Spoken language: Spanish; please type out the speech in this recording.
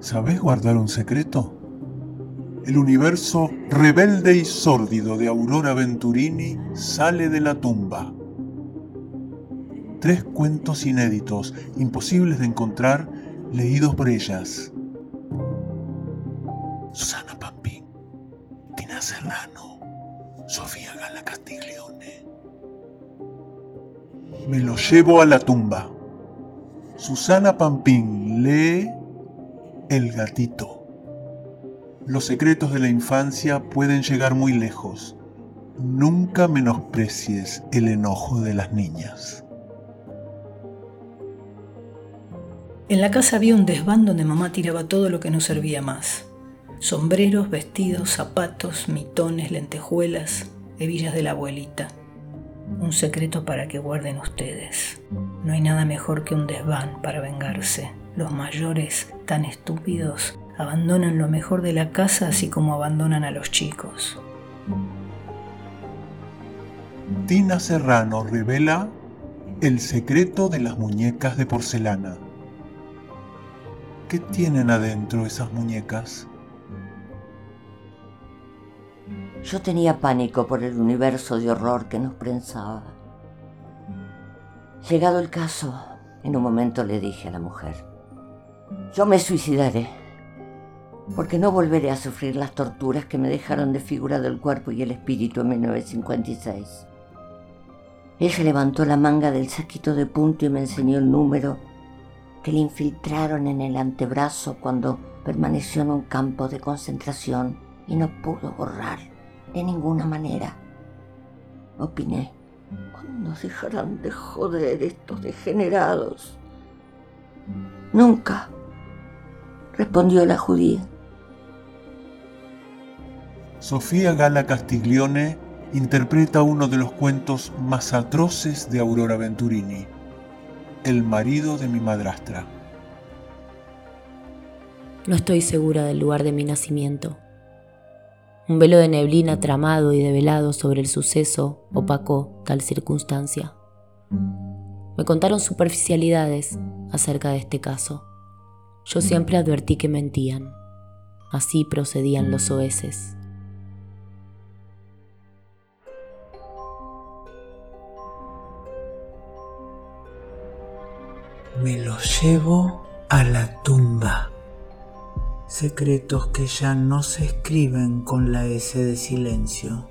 ¿Sabés guardar un secreto? El universo rebelde y sórdido de Aurora Venturini sale de la tumba. Tres cuentos inéditos, imposibles de encontrar, leídos por ellas. Susana Pampín, Tina Serrano, Sofía Gala Castiglione. Me lo llevo a la tumba. Susana Pampín lee El gatito. Los secretos de la infancia pueden llegar muy lejos. Nunca menosprecies el enojo de las niñas. En la casa había un desván donde mamá tiraba todo lo que no servía más. Sombreros, vestidos, zapatos, mitones, lentejuelas, hebillas de la abuelita. Un secreto para que guarden ustedes. No hay nada mejor que un desván para vengarse. Los mayores, tan estúpidos, abandonan lo mejor de la casa así como abandonan a los chicos. Tina Serrano revela el secreto de las muñecas de porcelana. ¿Qué tienen adentro esas muñecas? Yo tenía pánico por el universo de horror que nos prensaba. Llegado el caso, en un momento le dije a la mujer, yo me suicidaré, porque no volveré a sufrir las torturas que me dejaron desfigurado el cuerpo y el espíritu en 1956. Ella levantó la manga del saquito de punto y me enseñó el número que le infiltraron en el antebrazo cuando permaneció en un campo de concentración y no pudo borrar de ninguna manera. Opiné, ¿cuándo dejarán de joder estos degenerados? Nunca, respondió la judía. Sofía Gala Castiglione interpreta uno de los cuentos más atroces de Aurora Venturini el marido de mi madrastra. No estoy segura del lugar de mi nacimiento. Un velo de neblina tramado y develado sobre el suceso opacó tal circunstancia. Me contaron superficialidades acerca de este caso. Yo siempre advertí que mentían. Así procedían los oeces. me los llevo a la tumba. Secretos que ya no se escriben con la S de silencio.